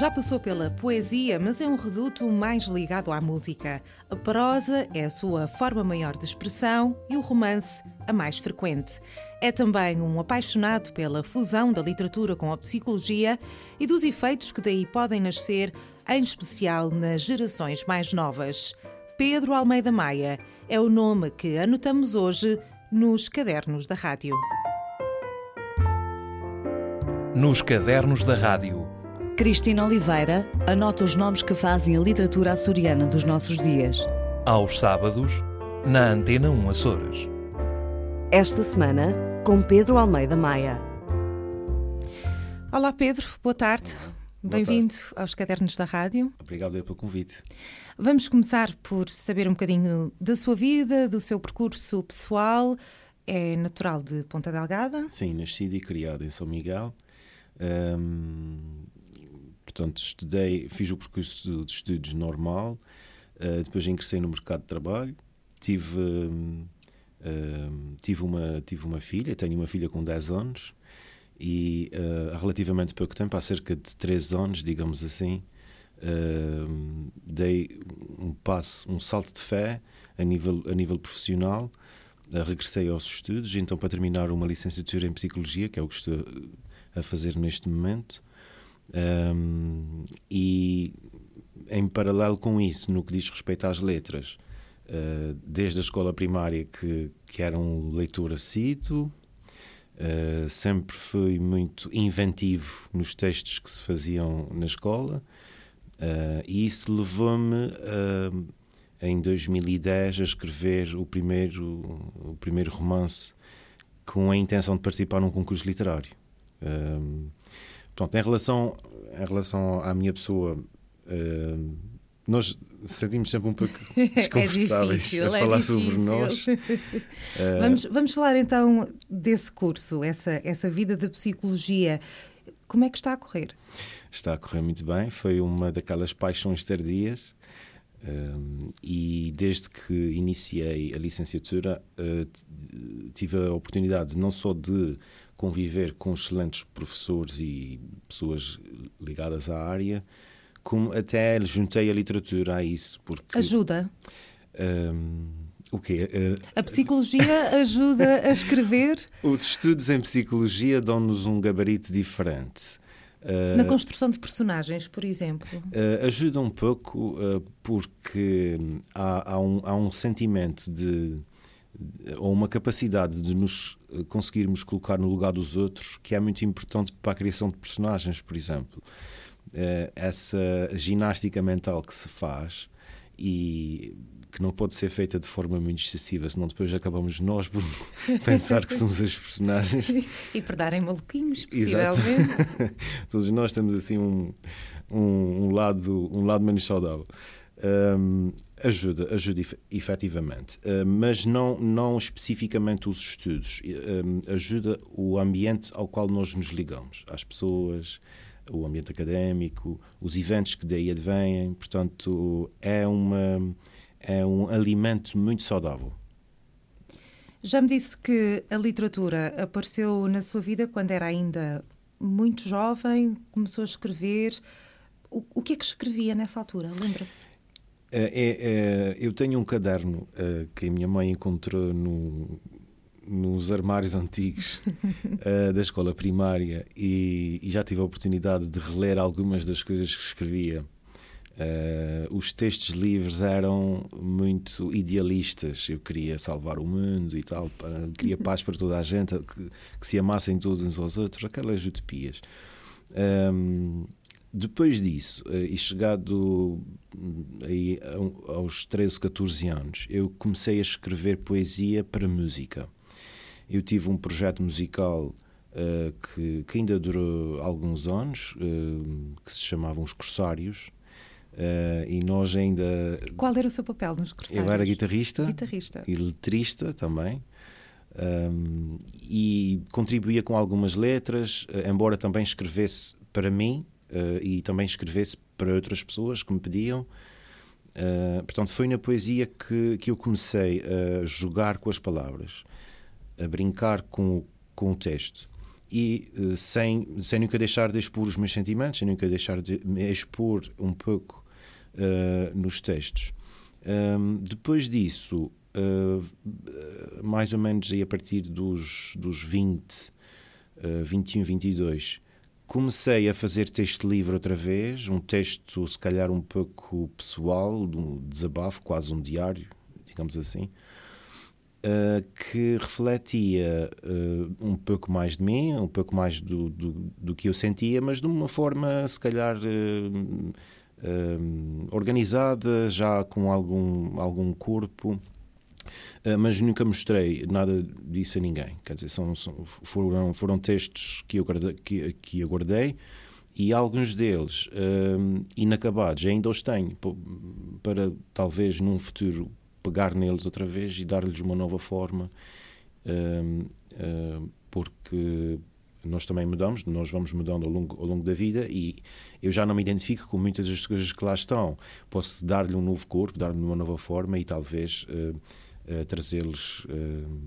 Já passou pela poesia, mas é um reduto mais ligado à música. A prosa é a sua forma maior de expressão e o romance a mais frequente. É também um apaixonado pela fusão da literatura com a psicologia e dos efeitos que daí podem nascer, em especial nas gerações mais novas. Pedro Almeida Maia é o nome que anotamos hoje nos cadernos da rádio. Nos cadernos da rádio. Cristina Oliveira anota os nomes que fazem a literatura açoriana dos nossos dias. Aos sábados, na Antena 1 Açores. Esta semana, com Pedro Almeida Maia. Olá Pedro, boa tarde. Bem-vindo aos Cadernos da Rádio. Obrigado pelo convite. Vamos começar por saber um bocadinho da sua vida, do seu percurso pessoal. É natural de Ponta Delgada? Sim, nascido e criado em São Miguel. Um, portanto, estudei, fiz o percurso de estudos normal, uh, depois ingressei no mercado de trabalho, tive, um, tive, uma, tive uma filha, tenho uma filha com 10 anos e uh, há relativamente pouco tempo, há cerca de 3 anos, digamos assim, uh, dei um passo, um salto de fé a nível, a nível profissional, uh, regressei aos estudos, então para terminar uma licenciatura em Psicologia, que é o que estou a fazer neste momento, um, e em paralelo com isso, no que diz respeito às letras, uh, desde a escola primária que, que era um leitor assíduo, uh, sempre fui muito inventivo nos textos que se faziam na escola, uh, e isso levou-me em 2010 a escrever o primeiro, o primeiro romance com a intenção de participar num concurso literário. Um, Pronto, em relação, em relação à minha pessoa, uh, nós sentimos sempre um pouco desconfortáveis é difícil, a é falar difícil. sobre nós. Uh, vamos, vamos falar então desse curso, essa, essa vida de psicologia. Como é que está a correr? Está a correr muito bem. Foi uma daquelas paixões tardias. Um, e desde que iniciei a licenciatura, uh, tive a oportunidade não só de conviver com excelentes professores e pessoas ligadas à área, como até juntei a literatura a isso. Porque, Ajuda. Um, o quê? Uh, a psicologia ajuda a escrever? Os estudos em psicologia dão-nos um gabarito diferente. Uh, Na construção de personagens, por exemplo? Uh, ajuda um pouco porque há, há, um, há um sentimento de ou uma capacidade de nos eh, conseguirmos colocar no lugar dos outros que é muito importante para a criação de personagens, por exemplo. Eh, essa ginástica mental que se faz e que não pode ser feita de forma muito excessiva, senão depois acabamos nós por pensar que somos as personagens. e por darem maluquinhos, possivelmente. Todos nós temos assim um, um, um, lado, um lado menos saudável. Um, ajuda, ajuda efetivamente, uh, mas não, não especificamente os estudos. Ajuda o ambiente ao qual nós nos ligamos, às pessoas, o ambiente académico, os eventos que daí advêm. Portanto, é, uma, é um alimento muito saudável. Já me disse que a literatura apareceu na sua vida quando era ainda muito jovem, começou a escrever. O, o que é que escrevia nessa altura? Lembra-se? É, é, eu tenho um caderno uh, que a minha mãe encontrou no, nos armários antigos uh, da escola primária e, e, já tive a oportunidade de reler algumas das coisas que escrevia. Uh, os textos livres eram muito idealistas. Eu queria salvar o mundo e tal, queria paz para toda a gente, que, que se amassem todos uns aos outros, aquelas utopias. Um, depois disso, eh, e chegado hum, aí aos 13, 14 anos, eu comecei a escrever poesia para música. Eu tive um projeto musical uh, que, que, ainda durou alguns anos, uh, que se chamava Os Corsários, uh, e nós ainda... Qual era o seu papel nos Corsários? Eu era guitarrista, guitarrista. e letrista também. Um, e contribuía com algumas letras, embora também escrevesse para mim, uh, e também escrevesse para outras pessoas que me pediam. Uh, portanto, foi na poesia que, que eu comecei a jogar com as palavras, a brincar com, com o texto. e uh, sem, sem nunca deixar de expor os meus sentimentos, sem nunca deixar de me expor um pouco uh, nos textos. Um, depois disso, mais ou menos a partir dos, dos 20, uh, 21, 22, comecei a fazer texto livre outra vez, um texto se calhar um pouco pessoal, um desabafo, quase um diário, digamos assim, uh, que refletia uh, um pouco mais de mim, um pouco mais do, do, do, que eu sentia, mas de uma forma se calhar uh, organizada, já com algum, algum corpo. Uh, mas nunca mostrei nada disso a ninguém. Quer dizer, são, são, foram, foram textos que eu, que, que eu guardei e alguns deles uh, inacabados ainda os tenho para talvez num futuro pegar neles outra vez e dar-lhes uma nova forma uh, porque nós também mudamos, nós vamos mudando ao longo, ao longo da vida e eu já não me identifico com muitas das coisas que lá estão. Posso dar-lhe um novo corpo, dar-lhe uma nova forma e talvez uh, uh, trazê-los uh,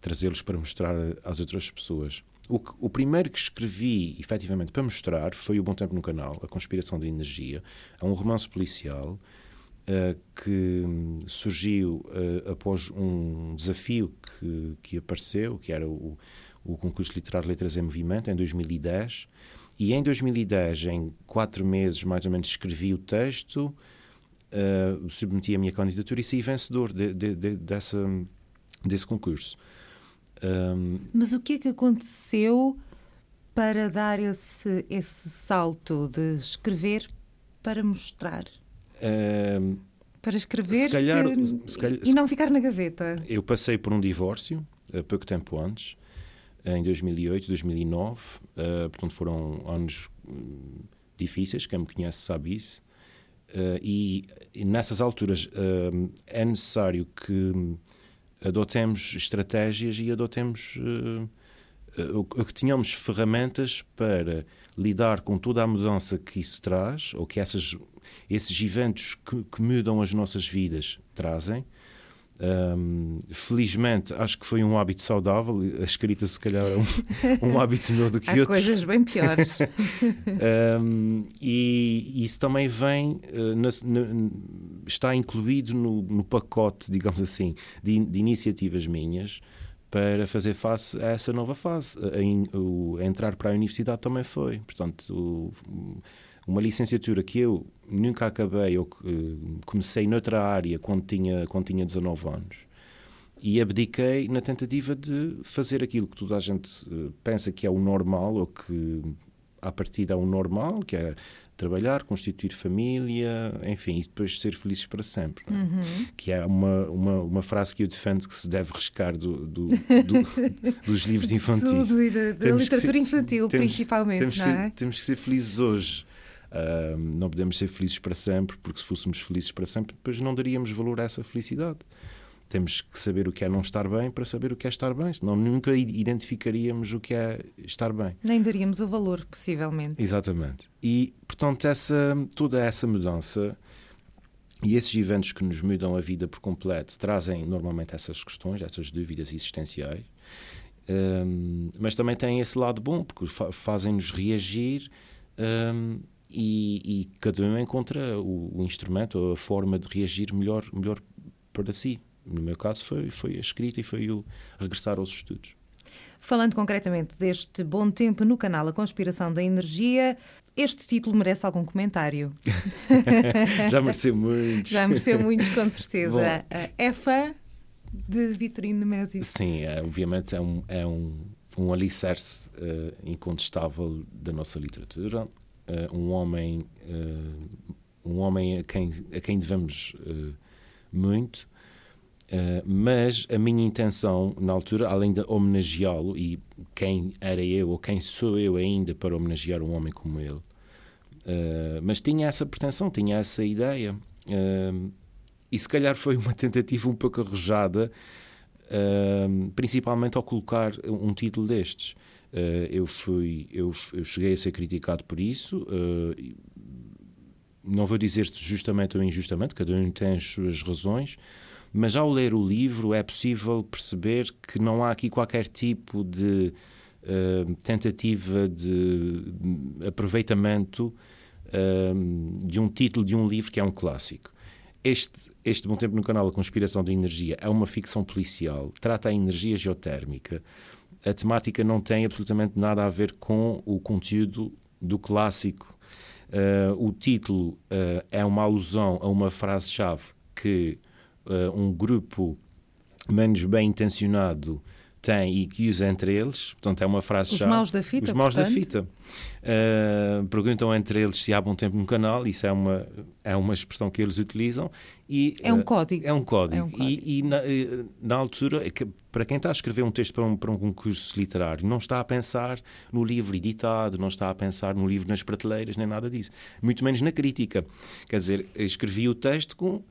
trazê-los para mostrar às outras pessoas. O, que, o, primeiro que escrevi, efetivamente, para mostrar foi O Bom Tempo no Canal, A Conspiração da Energia. É um romance policial que surgiu após um desafio que, que apareceu, que era o o concurso literário Letras em Movimento, em 2010. E em 2010, em quatro meses mais ou menos, escrevi o texto, uh, submeti a minha candidatura e saí vencedor de, de, de, dessa, desse concurso. Um... Mas o que é que aconteceu para dar esse, esse salto de escrever para mostrar? Um... Para escrever calhar, que... calhar, e não ficar na gaveta. Eu passei por um divórcio, há pouco tempo antes, em 2008, 2009. Uh, portanto, foram anos hum, difíceis, quem me conhece sabe isso. Uh, e, e, nessas alturas uh, é necessário que adotemos estratégias e adotemos uh, que tenhamos ferramentas para lidar com toda a mudança que isso traz ou que essas, esses eventos que, que mudam as nossas vidas trazem um, felizmente, acho que foi um hábito saudável. A escrita, se calhar, é um, um hábito melhor do que Há outros. coisas bem piores. um, e isso também vem, uh, na, na, está incluído no, no, pacote, digamos assim, de, de, iniciativas minhas para fazer face a essa nova fase. A, o, a entrar para a universidade também foi. Portanto, o, uma licenciatura que eu nunca acabei, eu uh, comecei noutra área quando tinha, quando tinha 19 anos e abdiquei na tentativa de fazer aquilo que toda a gente uh, pensa que é o normal ou que à partida é o normal, que é trabalhar, constituir família, enfim, e depois ser felizes para sempre. É? Uhum. Que é uma, uma, uma frase que eu defendo que se deve riscar do, do, do dos livros infantis. Tudo e da, da literatura ser, infantil, temos, principalmente. Temos, não é? ser, temos que ser felizes hoje. Uh, não podemos ser felizes para sempre, porque se fôssemos felizes para sempre, depois não daríamos valor a essa felicidade. Temos que saber o que é não estar bem para saber o que é estar bem, senão nunca identificaríamos o que é estar bem. Nem daríamos o valor, possivelmente. Exatamente. E, portanto, essa, toda essa mudança e esses eventos que nos mudam a vida por completo trazem normalmente essas questões, essas dúvidas existenciais. Um, mas também têm esse lado bom, porque fazem-nos reagir um, e, e cada um encontra o, o, instrumento, a forma de reagir melhor, melhor para si. No meu caso foi, foi a escrita e foi o regressar aos estudos. Falando concretamente deste bom tempo no canal A Conspiração da Energia, este título merece algum comentário? Já mereceu muitos. Já mereceu muitos, com certeza. Bom, é fã de Vitorino Nemésio? Sim, é, obviamente é um, é um, um alicerce uh, incontestável da nossa literatura uh, um homem uh, um homem a quem a quem devemos uh, muito mas a minha intenção na altura além de homenageá-lo e quem era eu ou quem sou eu ainda para homenagear um homem como ele mas tinha essa pretensão tinha essa ideia e se calhar foi uma tentativa um pouco arrojada principalmente ao colocar um título destes eu fui, eu, eu, cheguei a ser criticado por isso. Uh, não vou dizer se justamente ou injustamente, cada um tem as suas razões, mas ao ler o livro é possível perceber que não há aqui qualquer tipo de uh, tentativa de aproveitamento uh, de um título de um livro que é um clássico. Este, este Bom Tempo no Canal, A Conspiração da Energia, é uma ficção policial, trata a energia geotérmica. A temática não tem absolutamente nada a ver com o conteúdo do clássico. Uh, o título uh, é uma alusão a uma frase-chave que uh, um grupo menos bem intencionado tem e que usa entre eles, portanto é uma frase chave. Os maus da fita. Os maus portanto. da fita. Uh, perguntam entre eles se há bom tempo no canal, isso é uma, é uma expressão que eles utilizam. E, é um uh, código. É um código. É um código. E, e na, na, altura, é para quem está a escrever um texto para um, para um concurso literário, não está a pensar no livro editado, não está a pensar no livro nas prateleiras, nem nada disso. Muito menos na crítica. Quer dizer, escrevi o texto com, uh,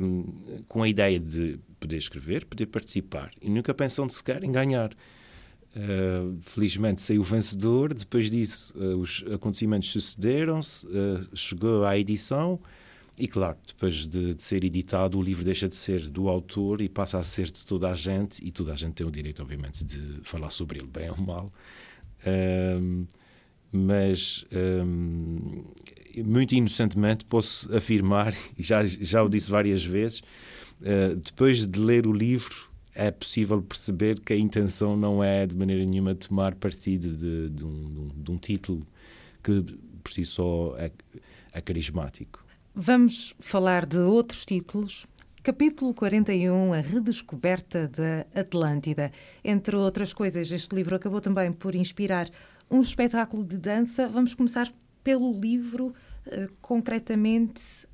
um, com a ideia de poder escrever, poder participar e nunca pensando sequer em ganhar. Uh, felizmente saiu vencedor. Depois disso, uh, os acontecimentos sucederam-se, uh, chegou à edição. E claro, depois de, de, ser editado, o livro deixa de ser do autor e passa a ser de toda a gente, e toda a gente tem o direito, obviamente, de falar sobre ele, bem ou mal. mas, um, muito inocentemente, posso afirmar, e já, já o disse várias vezes, depois de ler o livro, é possível perceber que a intenção não é de maneira nenhuma tomar partido de, de, um, de um, título que por si só é, é, carismático. Vamos falar de outros títulos. Capítulo 41, A Redescoberta da Atlântida. Entre outras coisas, este livro acabou também por inspirar um espetáculo de dança. Vamos começar pelo livro, uh, concretamente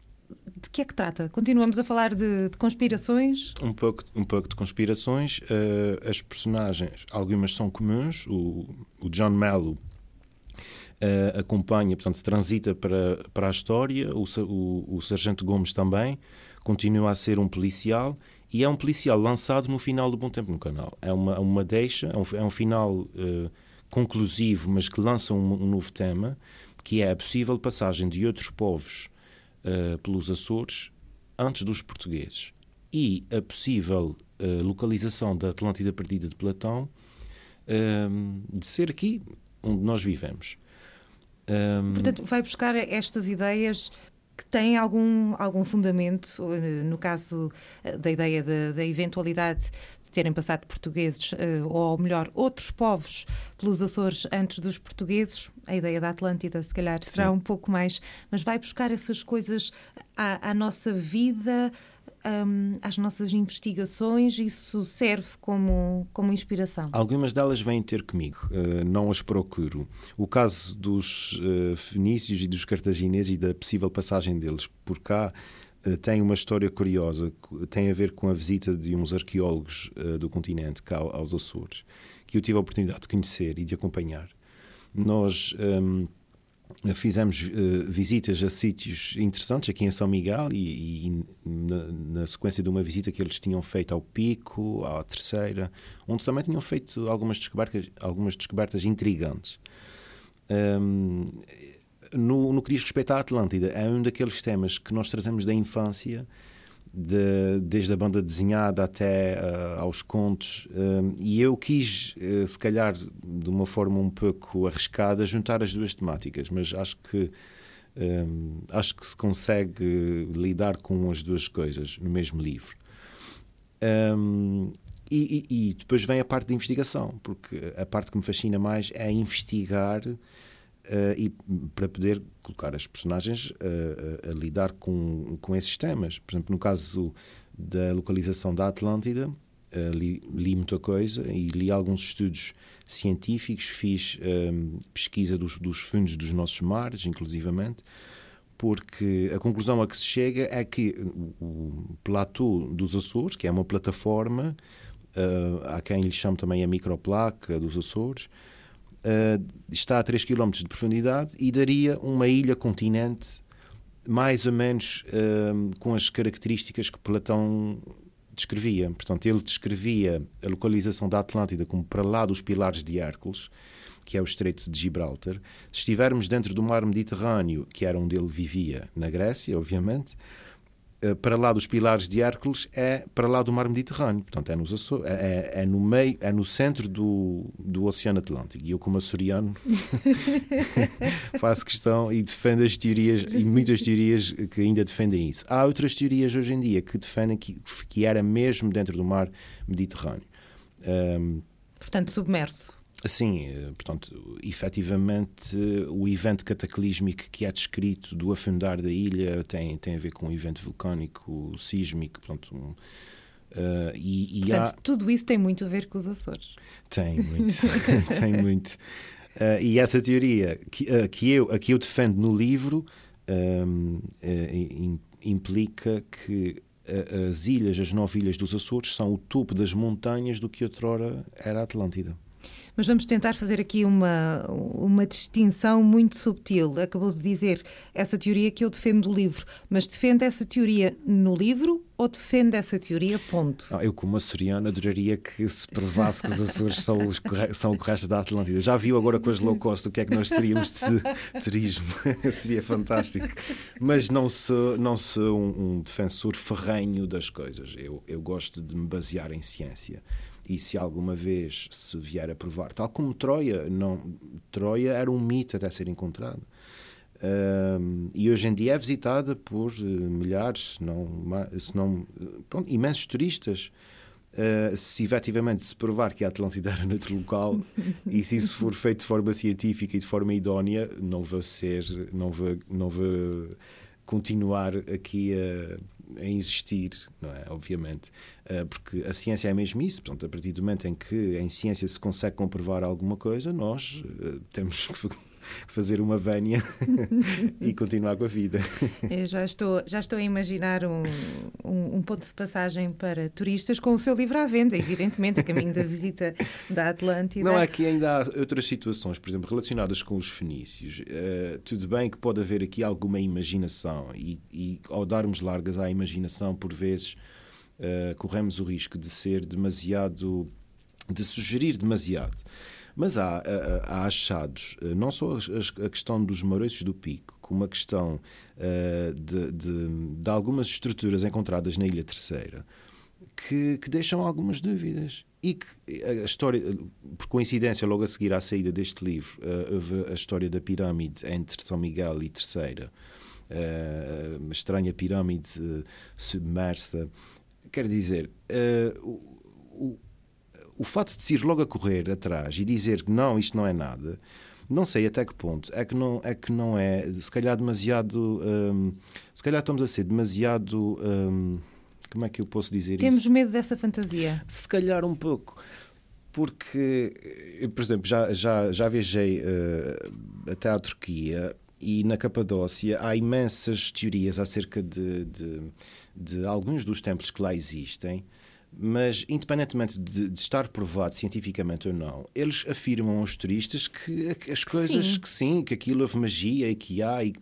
de que é que trata? Continuamos a falar de, de conspirações? Um pouco, um pouco de conspirações. Uh, as personagens, algumas são comuns. O, o John Mello uh, acompanha, portanto, transita para, para a história. O, o, o Sargento Gomes também continua a ser um policial e é um policial lançado no final do Bom Tempo no canal. É uma, uma deixa, é um, é um final uh, conclusivo, mas que lança um, um novo tema, que é a possível passagem de outros povos uh, pelos Açores antes dos portugueses e a possível uh, localização da Atlântida perdida de Platão uh, de ser aqui onde nós vivemos. Um... Portanto, vai buscar estas ideias que têm algum, algum fundamento, no caso da ideia da eventualidade terem passado portugueses, eh, ou melhor, outros povos pelos Açores antes dos portugueses, a ideia da Atlântida, se calhar, será Sim. um pouco mais, mas vai buscar essas coisas à, à nossa vida. Um, às nossas investigações, isso serve como, como inspiração? Algumas delas vêm ter comigo, uh, não as procuro. O caso dos uh, fenícios e dos cartagineses e da possível passagem deles por cá eh, tem uma história curiosa, tem a ver com a visita de uns arqueólogos uh, do continente cá aos Açores, que eu tive a oportunidade de conhecer e de acompanhar. Nós um, ehm, fizemos uh, visitas a sítios interessantes aqui em São Miguel e, e na, na, sequência de uma visita que eles tinham feito ao Pico, à Terceira, onde também tinham feito algumas descobertas, algumas descobertas intrigantes. Um, ehm, no, no que diz respeito à Atlântida, é um daqueles temas que nós trazemos da infância, de, desde a banda desenhada até uh, aos contos, uh, e eu quis, uh, se calhar de uma forma um pouco arriscada, juntar as duas temáticas, mas acho que acho que se consegue lidar com as duas coisas no mesmo livro. Um, e, e, e, depois vem a parte da investigação, porque a parte que me fascina mais é investigar Uh, e para poder colocar as personagens uh, a lidar com, com esses temas. Por exemplo, no caso da localização da Atlântida, uh, li, li, muita coisa e li alguns estudos científicos, fiz pesquisa dos, dos fundos dos nossos mares, inclusivamente, porque a conclusão a que se chega é que o, o platô dos Açores, que é uma plataforma, há quem lhe chame também a microplaca dos Açores, uh, está a 3 km de profundidade e daria uma ilha-continente mais ou menos uh, com as características que Platão descrevia. Portanto, ele descrevia a localização da Atlântida como para lá dos pilares de Hércules, que é o Estreito de Gibraltar. Se estivermos dentro do mar Mediterrâneo, que era onde ele vivia, na Grécia, obviamente, para lá dos pilares de Hércules é para lá do mar Mediterrâneo. Portanto, é, nos é, é, é no meio, é no centro do, do Oceano Atlântico. E eu, como açoriano, faço questão e defendo as teorias, e muitas teorias que ainda defendem isso. Há outras teorias hoje em dia que defendem que, que era mesmo dentro do mar Mediterrâneo. Um, Portanto, submerso. Sim, eh, portanto, efetivamente, o evento cataclísmico que é descrito do afundar da ilha tem, tem a ver com um evento vulcânico, sísmico, portanto, um, Uh, e, e Portanto, há... tudo isso tem muito a ver com os Açores. Tem muito, tem muito. Uh, e essa teoria que, uh, que, eu, a que eu defendo no livro um, implica que as ilhas, as nove ilhas dos Açores, são o topo das montanhas do que outrora era a Atlântida. Mas vamos tentar fazer aqui uma, uma distinção muito subtil. Acabou de dizer essa teoria que eu defendo do livro, mas defende essa teoria no livro ou defende essa teoria, ponto? eu, como açoriano, adoraria que se provasse que os Açores são, os, são o resto da Atlântida. Já viu agora com as low cost o que é que nós teríamos de turismo? Seria fantástico. Mas não sou, não sou um, um defensor ferrenho das coisas. Eu, eu gosto de me basear em ciência e se alguma vez se vier a provar, tal como Troia, não, Troia era um mito até ser encontrado. Um, e hoje em dia é visitada por uh, milhares, se não, se não imensos turistas. Uh, se efetivamente se provar que a Atlântida era noutro local e se isso for feito de forma científica e de forma idónea, não vou ser, não vou, não vou continuar aqui a a existir, não é? Obviamente. Uh, porque a ciência é mesmo isso. Portanto, a partir do momento em que em ciência se consegue comprovar alguma coisa, nós uh, temos que fazer uma vénia e continuar com a vida. Eu já estou, já estou a imaginar um, um, um, ponto de passagem para turistas com o seu livro à venda, evidentemente, a caminho da visita da Atlântida. Não, é que ainda há outras situações, por exemplo, relacionadas com os fenícios. Uh, tudo bem que pode haver aqui alguma imaginação e, e ao darmos largas à imaginação, por vezes uh, corremos o risco de ser demasiado, de sugerir demasiado. Mas há, há achados, eh, não só a questão dos maroços do Pico, como a questão uh, de, de, de, algumas estruturas encontradas na Ilha Terceira, que, que deixam algumas dúvidas. E que a história, por coincidência, logo a seguir à saída deste livro, uh, houve a história da pirâmide entre São Miguel e Terceira, uma estranha pirâmide submersa. Quer dizer, o, o fato de se ir logo a correr atrás e dizer que não, isto não é nada, não sei até que ponto é que não é, que não é se calhar demasiado. Hum, se calhar estamos a ser demasiado. Hum, como é que eu posso dizer Temos isso? Temos medo dessa fantasia? Se calhar um pouco. Porque, eu, por exemplo, já, já, já viajei uh, até à Turquia e na Capadócia há imensas teorias acerca de, de, de alguns dos templos que lá existem mas, independentemente de, de, estar provado cientificamente ou não, eles afirmam aos turistas que as coisas sim. que sim, que aquilo houve magia e que há, e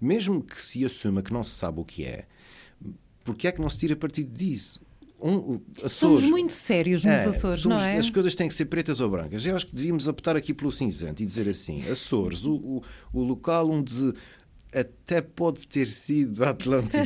mesmo que se assuma que não se sabe o que é, porque é que não se tira partido disso? Um, Açores, somos muito sérios nos é, Açores, somos, não é? As coisas têm que ser pretas ou brancas. Eu acho que devíamos optar aqui pelo cinzento e dizer assim: Açores, o, o, o local onde até pode ter sido a Atlântida,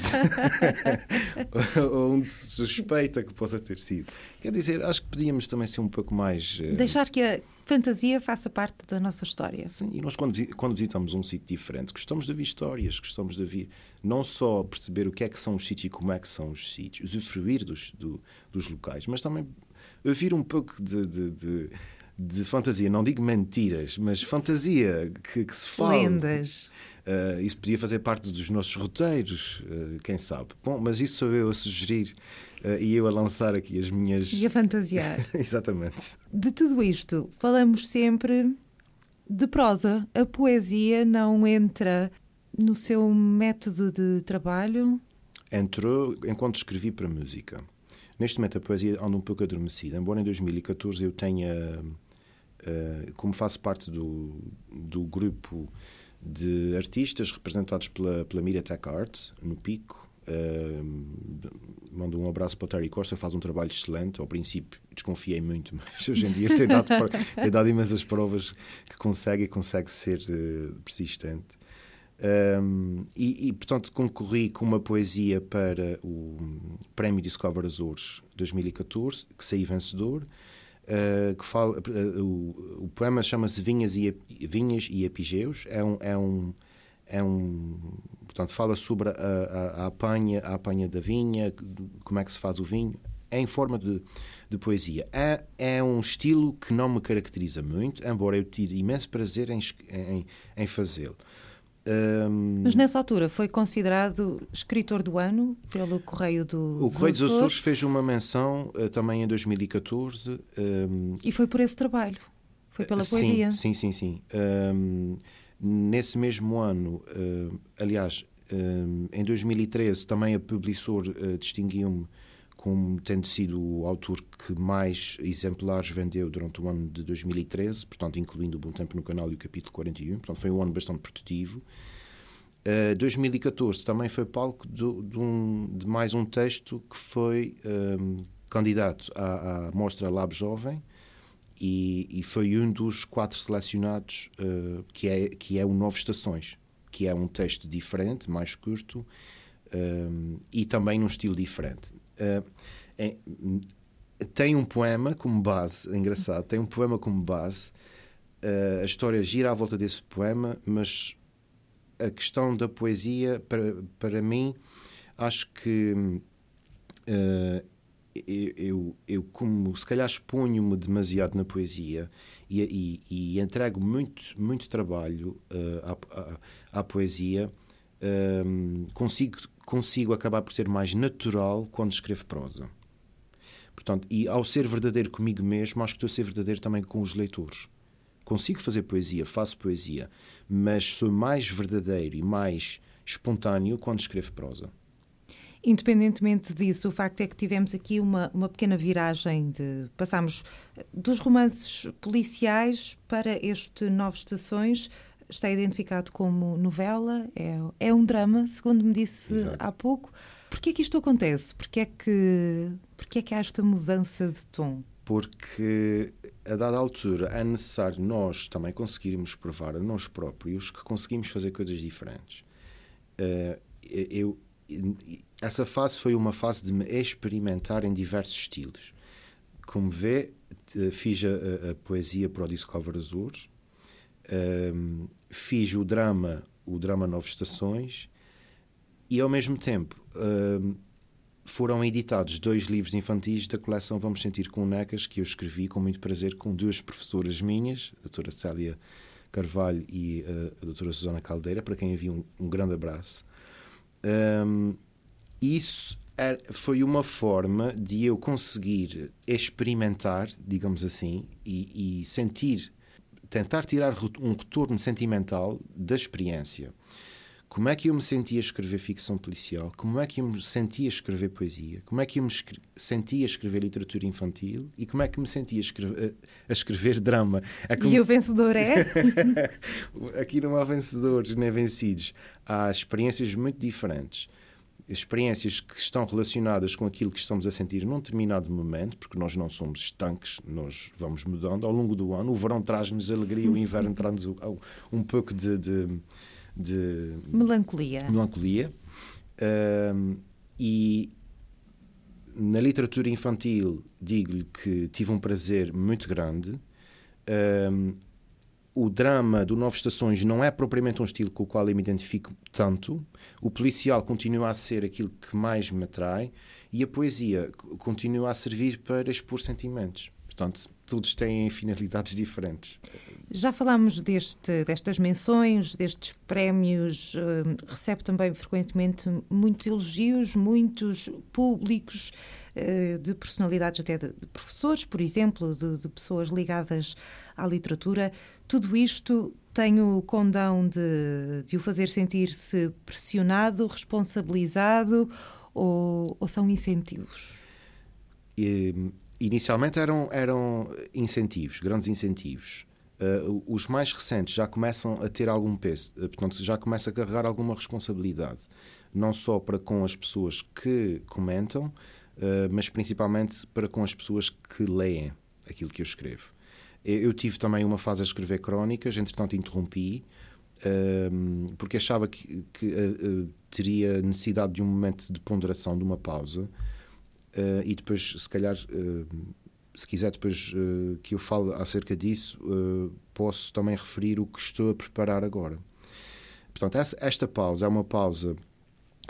onde se suspeita que possa ter sido. Quer dizer, acho que podíamos também ser um pouco mais. Uh... Deixar que a fantasia faça parte da nossa história. Sim, e nós, quando, quando visitamos um sítio diferente, gostamos de ouvir histórias, gostamos de ouvir não só perceber o que é que são os sítios e como é que são os sítios, usufruir dos, do, dos locais, mas também ouvir um pouco de, de, de de fantasia, não digo mentiras, mas fantasia que, que se fala. Lendas. Uh, isso podia fazer parte dos nossos roteiros, uh, quem sabe. Bom, mas isso sou eu a sugerir uh, e eu a lançar aqui as minhas. E a fantasiar. Exatamente. De tudo isto, falamos sempre de prosa. A poesia não entra no seu método de trabalho? Entrou enquanto escrevi para música. Neste momento a poesia anda um pouco adormecida, embora em 2014 eu tenha, como faço parte do, do grupo de artistas representados pela, pela Mediatek Arts, no Pico. Uh, mando um abraço para o Terry Costa, faz um trabalho excelente. Ao princípio desconfiei muito, mas hoje em dia tem dado, tem dado imensas provas que consegue e consegue ser uh, persistente. Um, e, e, portanto, concorri com uma poesia para o Prémio Discover Azores 2014, que saí vencedor. Uh, que fala, uh, o, o, poema chama-se Vinhas e, Vinhas e Epigeus. É um, é um, é um portanto, fala sobre a, a, a, apanha, a apanha da vinha, como é que se faz o vinho. Em forma de, de poesia. É, é um estilo que não me caracteriza muito, embora eu tire imenso prazer em, em, em fazê-lo. Um... Mas nessa altura foi considerado escritor do ano pelo Correio do O Correio dos Açores fez uma menção uh, também em 2014. Um... E foi por esse trabalho? Foi pela sim, poesia? Sim, sim, sim. Um, nesse mesmo ano, uh, aliás, em 2013 também a Publisor uh, distinguiu-me como tendo sido o autor que mais exemplares vendeu durante o ano de 2013, portanto, incluindo o Bom Tempo no Canal e o capítulo 41. Portanto, foi um ano bastante produtivo. Uh, eh, 2014 também foi palco de, de, um, de, mais um texto que foi um, ehm, candidato à, à Mostra Lab Jovem e, e, foi um dos quatro selecionados uh, que, é, que é o Nove Estações, que é um texto diferente, mais curto um, ehm, e também num estilo diferente. É, tem um poema como base, é engraçado, tem um poema como base. Uh, a história gira à volta desse poema, mas a questão da poesia, para, para mim, acho que uh, eu, eu, como se calhar exponho-me demasiado na poesia e, e, e, entrego muito, muito trabalho uh, à, à, à, poesia, consigo consigo acabar por ser mais natural quando escrevo prosa. Portanto, e ao ser verdadeiro comigo mesmo, acho que estou a ser verdadeiro também com os leitores. Consigo fazer poesia, faço poesia, mas sou mais verdadeiro e mais espontâneo quando escrevo prosa. Independentemente disso, o facto é que tivemos aqui uma, uma pequena viragem de. Passámos dos romances policiais para este Nove Estações está identificado como novela, é, é um drama, segundo me disse Exato. há pouco. Porquê é que isto acontece? Porquê é que, porquê é que há esta mudança de tom? Porque a dada altura é necessário nós também conseguirmos provar a nós próprios que conseguimos fazer coisas diferentes. Uh, eu, essa fase foi uma fase de me experimentar em diversos estilos. Como vê, fiz a, a poesia para o Discover Azores, um, fiz o drama, o drama Nove Estações, e ao mesmo tempo um, foram editados dois livros infantis da coleção Vamos Sentir com Necas, que eu escrevi com muito prazer com duas professoras minhas, a doutora Célia Carvalho e uh, a doutora Susana Caldeira, para quem havia um, um grande abraço. Um, isso era, foi uma forma de eu conseguir experimentar, digamos assim, e, e sentir tentar tirar um retorno sentimental da experiência. Como é que eu me sentia a escrever ficção policial? Como é que eu me sentia a escrever poesia? Como é que eu me sentia a escrever literatura infantil? E como é que me sentia a escrever, a escrever drama? É e o vencedor é? Aqui não há vencedores nem vencidos. Há experiências muito diferentes experiências que estão relacionadas com aquilo que estamos a sentir num determinado momento, porque nós não somos estanques, nós vamos mudando ao longo do ano. O verão traz-nos alegria, o inverno traz-nos um pouco de, de, de melancolia. melancolia. Um, e na literatura infantil, digo-lhe que tive um prazer muito grande. Um, o drama do Nove Estações não é propriamente um estilo com o qual eu me identifico tanto. O policial continua a ser aquilo que mais me atrai e a poesia continua a servir para expor sentimentos. Portanto, todos têm finalidades diferentes. Já falámos deste, destas menções, destes prémios, uh, recebe também frequentemente muitos elogios, muitos públicos de personalidades, até de, de professores, por exemplo, de, de pessoas ligadas à literatura. Tudo isto tem o condão de, de o fazer sentir-se pressionado, responsabilizado ou, ou são incentivos? E, inicialmente eram, eram incentivos, grandes incentivos. Uh, os mais recentes já começam a ter algum peso, uh, portanto, já começa a carregar alguma responsabilidade, não só para com as pessoas que comentam, mas principalmente para com as pessoas que leem aquilo que eu escrevo. Eu tive também uma fase a escrever crónicas, entretanto interrompi. um, porque achava que, que uh, teria necessidade de um momento de ponderação, de uma pausa, e depois, se calhar, se quiser depois que eu fale acerca disso, posso também referir o que estou a preparar agora. Portanto, esta pausa é uma pausa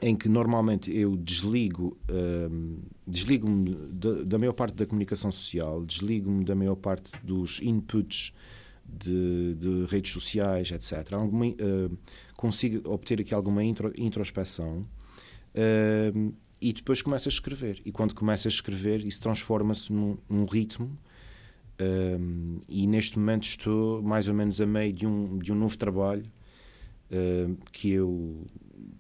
em que normalmente eu desligo um, desligo-me da, da maior parte da comunicação social, desligo-me da maior parte dos inputs de, de redes sociais, etc. Alguma, uh, consigo obter aqui alguma intro, introspeção uh, e depois começo a escrever. E quando começo a escrever, isso transforma-se num, num, ritmo. Um, e neste momento estou mais ou menos a meio de um, de um novo trabalho que eu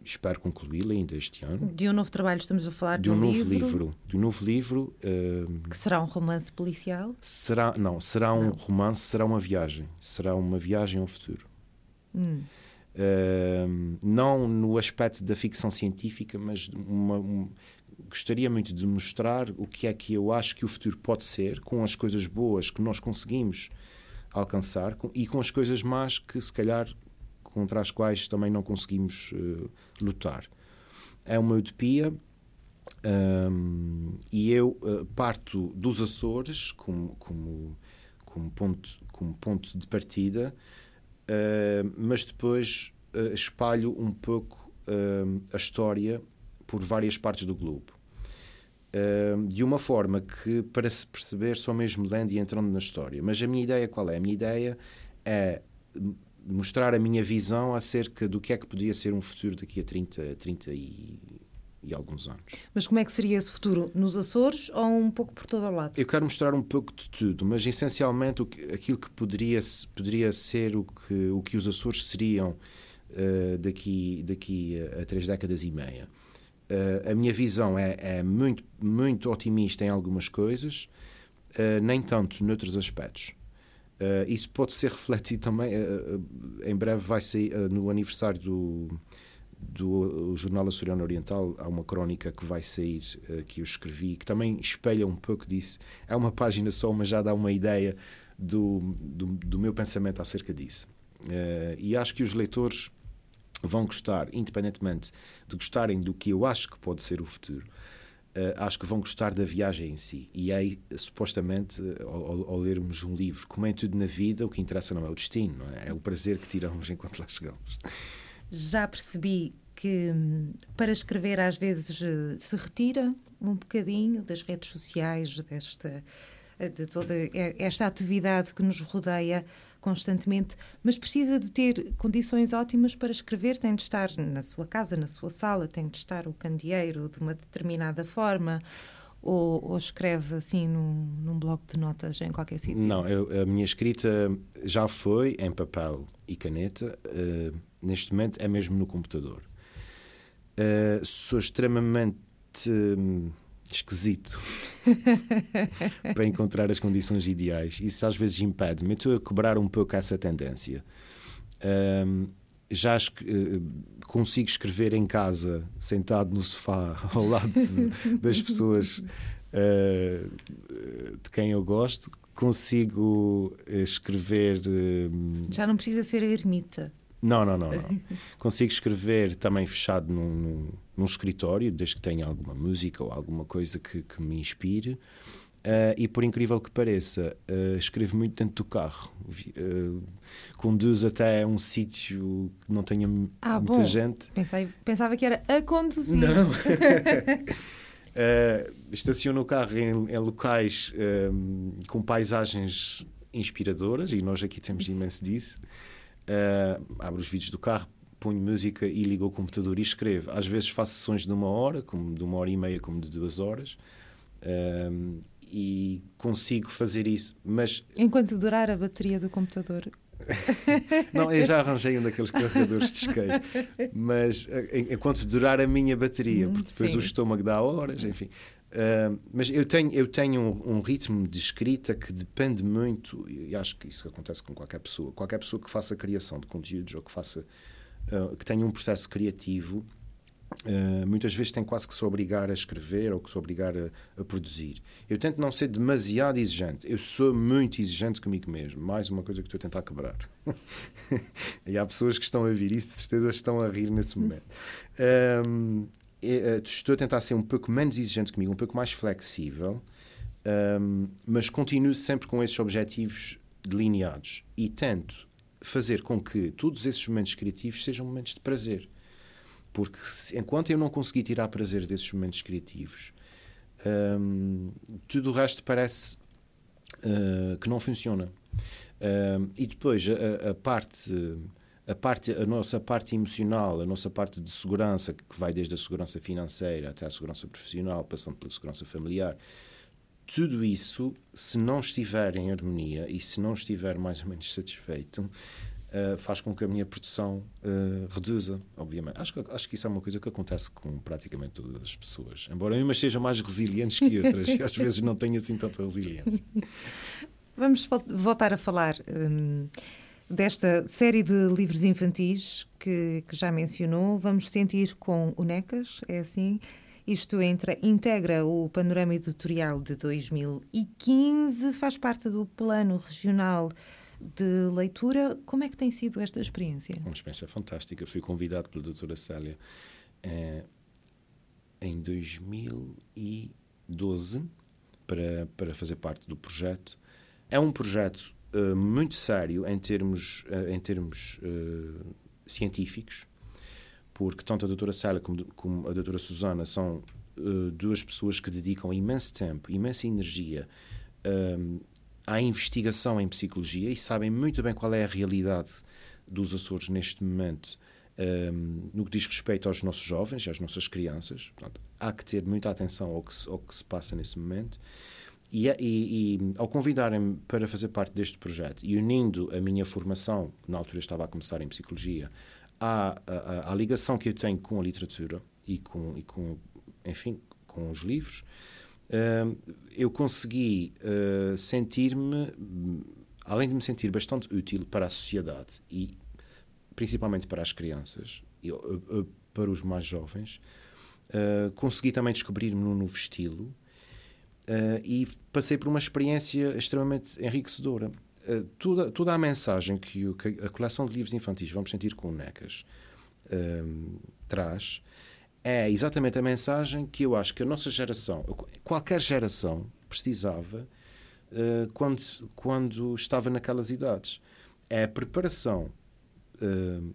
espero concluí-lo ainda este ano. De um novo trabalho estamos a falar de, de um, novo livro, livro, de um novo livro uh, que será um romance policial. Será não, será um romance, será uma viagem, será uma viagem ao futuro. Hum. Uh, não no aspecto da ficção científica, mas uma, um, gostaria muito de mostrar o que é que eu acho que o futuro pode ser, com as coisas boas que nós conseguimos alcançar com, e com as coisas más que se calhar contra as quais também não conseguimos uh, lutar. É uma utopia um, e eu uh, parto dos Açores como, como, como, ponto, como ponto de partida, uh, mas depois espalho um pouco a história por várias partes do globo. de uma forma que, para se perceber, só mesmo lendo e entrando na história. Mas a minha ideia qual é? A minha ideia é mostrar a minha visão acerca do que é que podia ser um futuro daqui a 30, 30 e, e alguns anos. Mas como é que seria esse futuro? Nos Açores ou um pouco por todo o lado? Eu quero mostrar um pouco de tudo, mas essencialmente que, aquilo que poderia, poderia ser o que, o que os Açores seriam uh, daqui, daqui a, a três décadas e meia. Uh, a minha visão é, é, muito, muito otimista em algumas coisas, uh, nem tanto noutros aspectos. Uh, isso pode ser refletido também. Uh, uh, em breve vai sair no aniversário do, do Jornal Açoriano Oriental. Há uma crónica que vai sair que eu escrevi que também espelha um pouco disso. É uma página só, mas já dá uma ideia do, do, do meu pensamento acerca disso. e acho que os leitores vão gostar, independentemente de gostarem do que eu acho que pode ser o futuro acho que vão gostar da viagem em si. E aí, supostamente, ao, ao, lermos um livro, como é tudo na vida, o que interessa não é o destino, não é? é o prazer que tiramos enquanto lá chegamos. Já percebi que hum, para escrever às vezes eh, se retira um bocadinho das redes sociais, desta, eh, de toda esta atividade que nos rodeia constantemente, mas precisa de ter condições ótimas para escrever, tem de estar na sua casa, na sua sala, tem de estar o candeeiro de uma determinada forma. Ou, ou, escreve assim num, num bloco de notas em qualquer sítio? Não, eu, a minha escrita já foi em papel e caneta. Uh, neste momento é mesmo no computador. Uh, sou extremamente. Uh, esquisito para encontrar as condições ideais. Isso às vezes impede-me. Estou a cobrar um pouco essa tendência. Um, já uh, consigo escrever em casa, sentado no sofá, ao lado de, das pessoas uh, de quem eu gosto. Consigo escrever. Uh, já não precisa ser ermita. Não, não, não, não. Consigo escrever também fechado num, num, num, escritório, desde que tenha alguma música ou alguma coisa que, que me inspire. Uh, e por incrível que pareça, uh, escrevo muito dentro do carro. Uh, conduzo até um sítio que não tenha ah, muita bom. gente. Pensei, pensava que era a conduzir. Não. estaciono o carro em, em locais com paisagens inspiradoras e nós aqui temos imenso disso. Uh, abro os vídeos do carro, ponho música e ligo o computador e escrevo. Às vezes faço sessões de uma hora, como de uma hora e meia, como de duas horas. Uh, e consigo fazer isso, mas... Enquanto durar a bateria do computador... não, eu já arranjei um daqueles carregadores de isqueiro, mas eh, enquanto durar a minha bateria, hum, porque depois Sim. o estômago dá horas, enfim. Uh, mas eu tenho, eu tenho um, um, ritmo de escrita que depende muito, e acho que isso acontece com qualquer pessoa, qualquer pessoa que faça criação de conteúdos ou que faça uh, que tenha um processo criativo Uh, muitas vezes tem quase que se obrigar a escrever ou que se obrigar a, a, produzir. Eu tento não ser demasiado exigente. Eu sou muito exigente comigo mesmo. Mais uma coisa que estou a tentar quebrar. e há pessoas que estão a vir isso, de certeza estão a rir nesse momento. Um, estou a tentar ser um pouco menos exigente comigo, um pouco mais flexível, um, mas continuo sempre com esses objetivos delineados e tento fazer com que todos esses momentos criativos sejam momentos de prazer porque se, enquanto eu não conseguir tirar prazer desses momentos criativos, hum, tudo o resto parece uh, que não funciona. Uh, e depois a, a, parte. A, parte, a nossa parte emocional, a nossa parte de segurança, que vai desde a segurança financeira até a segurança profissional, passando pela segurança familiar, tudo isso, se não estiver em harmonia e se não estiver mais ou menos satisfeito, uh, faz com que a minha produção uh, reduza, obviamente. Acho que, acho que isso é uma coisa que acontece com praticamente todas as pessoas. Embora umas sejam mais resilientes que outras, e às vezes não tenho assim tanta resiliência. Vamos voltar a falar um, desta série de livros infantis que, que, já mencionou. Vamos sentir com o NECAS, é assim? Isto entra, integra o panorama editorial de 2015, faz parte do plano regional de leitura. Como é que tem sido esta experiência? Uma experiência fantástica. Fui convidado pela doutora Célia eh, em 2012 para, para fazer parte do projeto. É um projeto uh, muito sério em termos, uh, em termos uh, científicos, porque tanto a doutora Célia como, como a doutora Susana são duas pessoas que dedicam imenso tempo, imensa energia à investigação em psicologia e sabem muito bem qual é a realidade dos Açores neste momento no que diz respeito aos nossos jovens às nossas crianças. Portanto, há que ter muita atenção ao que se, ao que se passa nesse momento. E, e, e ao convidarem-me para fazer parte deste projeto e unindo a minha formação, que na altura estava a começar em psicologia, à, à, à ligação que eu tenho com a literatura e com, e com enfim, com os livros, eu consegui uh, sentir-me, além de me sentir bastante útil para a sociedade e principalmente para as crianças e uh, para os mais jovens, consegui também descobrir-me num novo estilo e passei por uma experiência extremamente enriquecedora. toda, toda a mensagem que, o, que, a coleção de livros infantis Vamos Sentir com Necas traz é exatamente a mensagem que eu acho que a nossa geração, qualquer geração, precisava uh, quando, quando estava naquelas idades. É a preparação uh,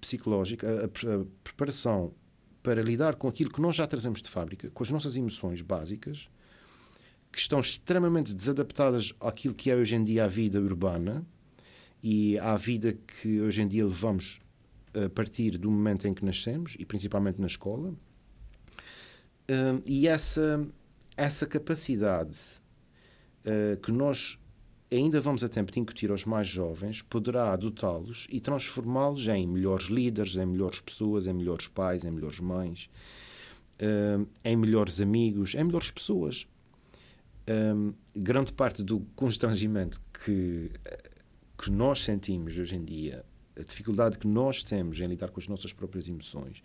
psicológica, a, a, preparação para lidar com aquilo que nós já trazemos de fábrica, com as nossas emoções básicas, que estão extremamente desadaptadas àquilo que é hoje em dia a vida urbana e à vida que hoje em dia levamos a partir do momento em que nascemos e principalmente na escola. Uh, e essa, essa capacidade uh, que nós ainda vamos a tempo de incutir aos mais jovens poderá adotá-los e transformá-los em melhores líderes, em melhores pessoas, em melhores pais, em melhores mães, uh, em melhores amigos, em melhores pessoas. Grande parte do constrangimento que, que nós sentimos hoje em dia a dificuldade que nós temos em lidar com as nossas próprias emoções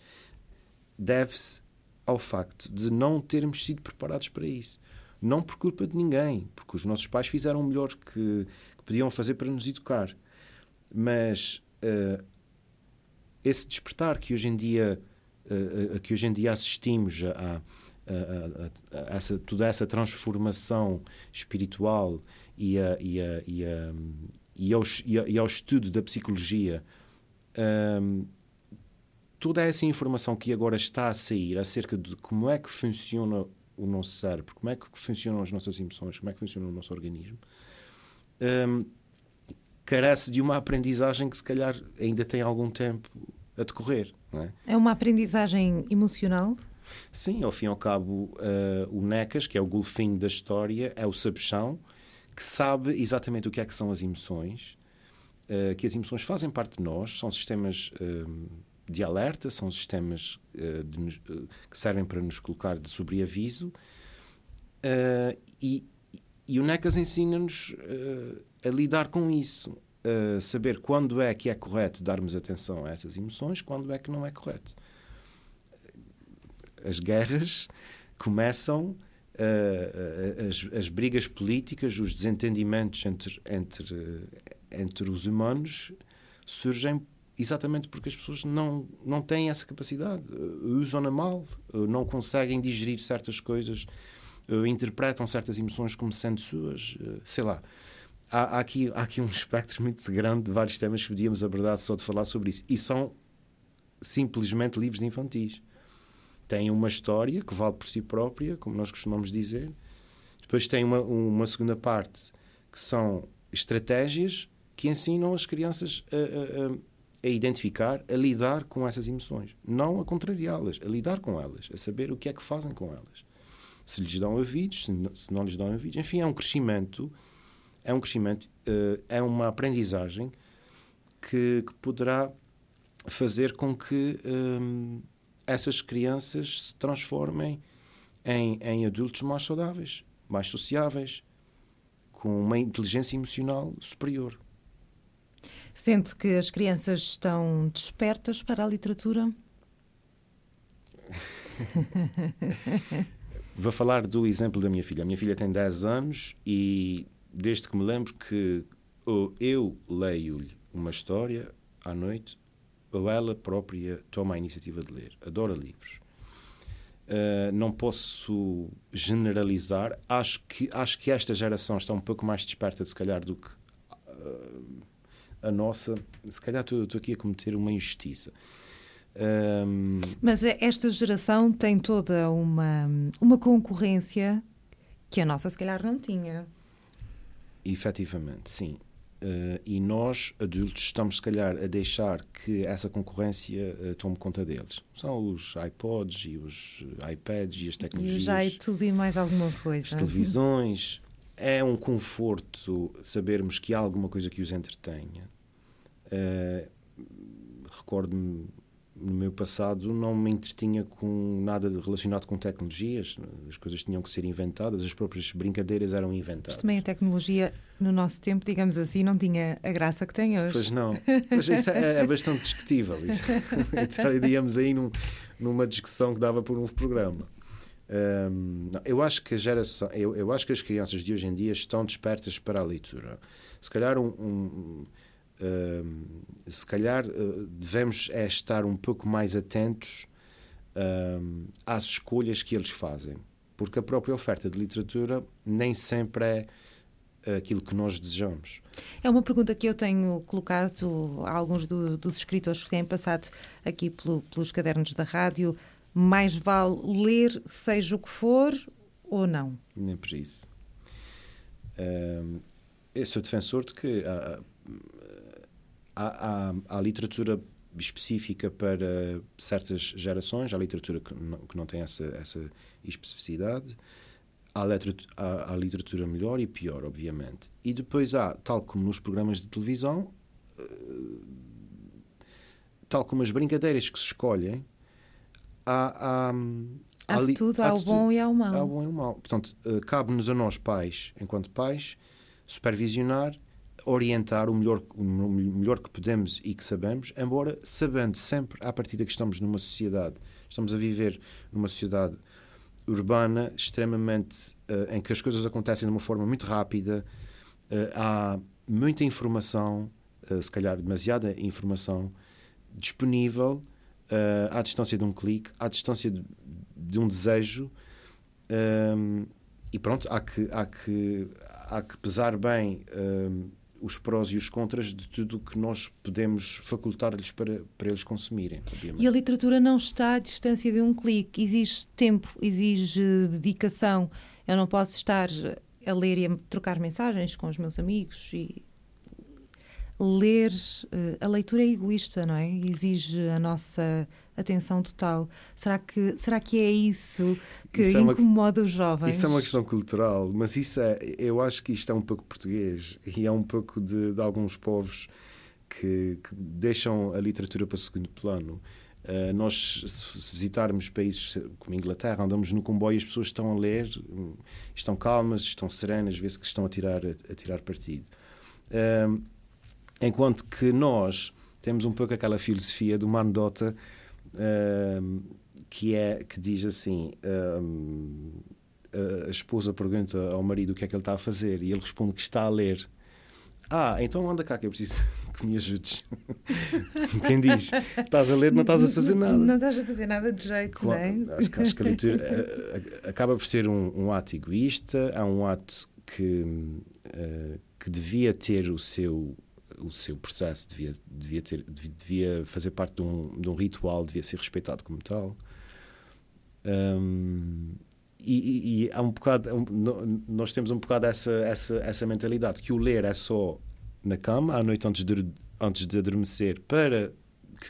deve-se ao facto de não termos sido preparados para isso. Não por culpa de ninguém, porque os nossos pais fizeram o melhor que, que podiam fazer para nos educar. Mas uh, esse despertar que hoje em dia, uh, que hoje em dia assistimos a, a, a, a, essa, toda essa transformação espiritual e a, e a, e a, e ao, e ao estudo da psicologia, um, toda essa informação que agora está a sair acerca de como é que funciona o nosso cérebro, como é que funcionam as nossas emoções, como é que funciona o nosso organismo, um, carece de uma aprendizagem que se calhar ainda tem algum tempo a decorrer. É? é? uma aprendizagem emocional? Sim, ao fim e ao cabo, uh, o NECAS, que é o golfinho da história, é o sabichão, que sabe exatamente o que é que são as emoções, uh, que as emoções fazem parte de nós, são sistemas uh, de alerta, são sistemas de, que servem para nos colocar de sobreaviso e, e o NECAS ensina-nos a lidar com isso, saber quando é que é correto darmos atenção a essas emoções, quando é que não é correto. As guerras começam, uh, as, as, brigas políticas, os desentendimentos entre, entre, entre os humanos surgem exatamente porque as pessoas não, não têm essa capacidade, usam-na mal, não conseguem digerir certas coisas, interpretam certas emoções como sendo suas, sei lá. Há, há, aqui, há aqui um espectro muito grande de vários temas que podíamos abordar só de falar sobre isso. E são simplesmente livros infantis. Tem uma história que vale por si própria, como nós costumamos dizer. Depois tem uma, uma segunda parte que são estratégias que ensinam as crianças a, a, a identificar, a lidar com essas emoções. Não a contrariá-las, a lidar com elas, a saber o que é que fazem com elas. Se lhes dão ouvidos, se não, se não lhes dão ouvidos. Enfim, é um crescimento, é um crescimento, eh, é uma aprendizagem que, que poderá fazer com que hum, essas crianças se transformem em, em adultos mais saudáveis, mais sociáveis, com uma inteligência emocional superior. Sente que as crianças estão despertas para a literatura? Vou falar do exemplo da minha filha. A minha filha tem 10 anos e desde que me lembro que eu leio-lhe uma história à noite, ou ela própria toma a iniciativa de ler. Adora livros. Uh, não posso generalizar. Acho que, acho que esta geração está um pouco mais desperta, se calhar, do que uh, a nossa. Se calhar estou, aqui a cometer uma injustiça. Um... Mas esta geração tem toda uma, uma concorrência que a nossa, se calhar, não tinha. Efetivamente, sim. Uh, e nós, adultos, estamos, se calhar, a deixar que essa concorrência uh, tome conta deles. São os iPods e os iPads e as tecnologias. E já é tudo e mais alguma coisa. As televisões. é um conforto sabermos que há alguma coisa que os entretenha. Uh, Recordo-me no meu passado não me entretinha com nada relacionado com tecnologias. As coisas tinham que ser inventadas, as próprias brincadeiras eram inventadas. Mas também a tecnologia, no nosso tempo, digamos assim, não tinha a graça que tem hoje. Pois não. Mas isso é, é bastante discutível. Estaríamos aí num, numa discussão que dava por um programa. Não, eu acho que a geração, eu, eu, acho que as crianças de hoje em dia estão despertas para a leitura. Se calhar um, um Uh, se calhar uh, devemos é estar um pouco mais atentos uh, às escolhas que eles fazem, porque a própria oferta de literatura nem sempre é aquilo que nós desejamos. É uma pergunta que eu tenho colocado a alguns do, dos escritores que têm passado aqui pelo, pelos cadernos da rádio. Mais vale ler, seja o que for, ou não? Nem por isso. eu sou defensor de que há, há, há literatura específica para certas gerações, há literatura que não, que não tem essa, essa especificidade, há, literatura, há, há literatura melhor e pior, obviamente. E depois há, tal como nos programas de televisão, uh, tal como as brincadeiras que se escolhem, há. há Há de tudo, há, há o bom e há o mau. Há o bom e o mau. Portanto, uh, cabe-nos a nós, pais, enquanto pais, supervisionar orientar o melhor, o melhor que podemos e que sabemos, embora sabendo sempre, à partida que estamos numa sociedade, estamos a viver numa sociedade urbana extremamente uh, em que as coisas acontecem de uma forma muito rápida, uh, há muita informação, uh, se calhar demasiada informação disponível à distância de um clique, à distância de, de um desejo. e pronto, há que, há que, há que pesar bem os prós e os contras de tudo o que nós podemos facultar-lhes para, para eles consumirem. Obviamente. E a literatura não está à distância de um clique, exige tempo, exige dedicação. Eu não posso estar a ler e a trocar mensagens com os meus amigos e ler, eh, a leitura é egoísta, não é? Exige a nossa atenção total. Será que, será que é isso que isso incomoda é uma, os jovens? Isso é uma questão cultural, mas isso é, eu acho que isto é um pouco português e é um pouco de, de alguns povos que, que, deixam a literatura para segundo plano. Uh, nós, se visitarmos países como Inglaterra, andamos no comboio e as pessoas estão a ler, estão calmas, estão serenas, vê-se que estão a tirar, a, a tirar partido. Uh, enquanto que nós temos um pouco aquela filosofia de uma anedota uh, que é que diz assim: hum, a esposa pergunta ao marido o que é que ele está a fazer e ele responde que está a ler. Ah, então anda cá que eu preciso que me ajudes. Quem diz estás a ler, não estás a fazer nada. Não estás a fazer nada de jeito, Claro, não é? acho, que, acho que a leitura acaba por ser um, um ato egoísta, é um ato que, eh, que devia ter o seu o seu processo devia, devia, ter, devia- fazer parte de um, de um ritual, devia ser respeitado como tal. Hum, e, e- e há um bocado, um- nós temos um bocado essa, essa, essa mentalidade que o ler é só na cama, à noite antes de, antes de adormecer, para que,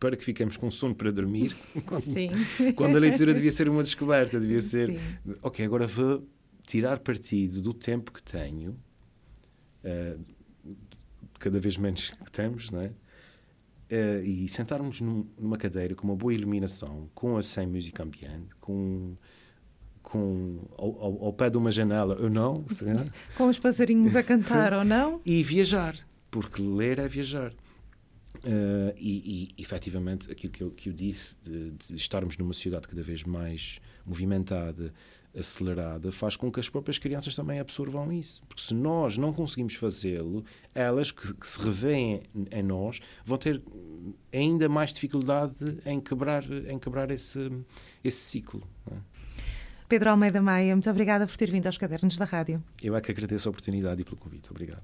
para que fiquemos com sono para dormir. Quando, Sim. quando a leitura devia ser uma descoberta, devia ser Sim. ok, agora vou tirar partido do tempo que tenho, eh, cada vez menos que temos, não é? Eh, e sentarmos num- numa cadeira com uma boa iluminação, com a sem música ambiente, com, com ao, ao- ao pé de uma janela, ou não, Com os passarinhos a cantar ou não? e viajar, porque ler é viajar. Eh, e, e efetivamente aquilo que eu, que eu disse de, de estarmos numa sociedade cada vez mais movimentada, acelerada, faz com que as próprias crianças também absorvam isso. Porque se nós não conseguimos fazê-lo, elas que, que se revêem em nós vão ter ainda mais dificuldade em quebrar, em quebrar esse, esse ciclo. é? Pedro Almeida Maia, muito obrigada por ter vindo aos Cadernos da Rádio. Eu é que agradeço a oportunidade e pelo convite. Obrigado.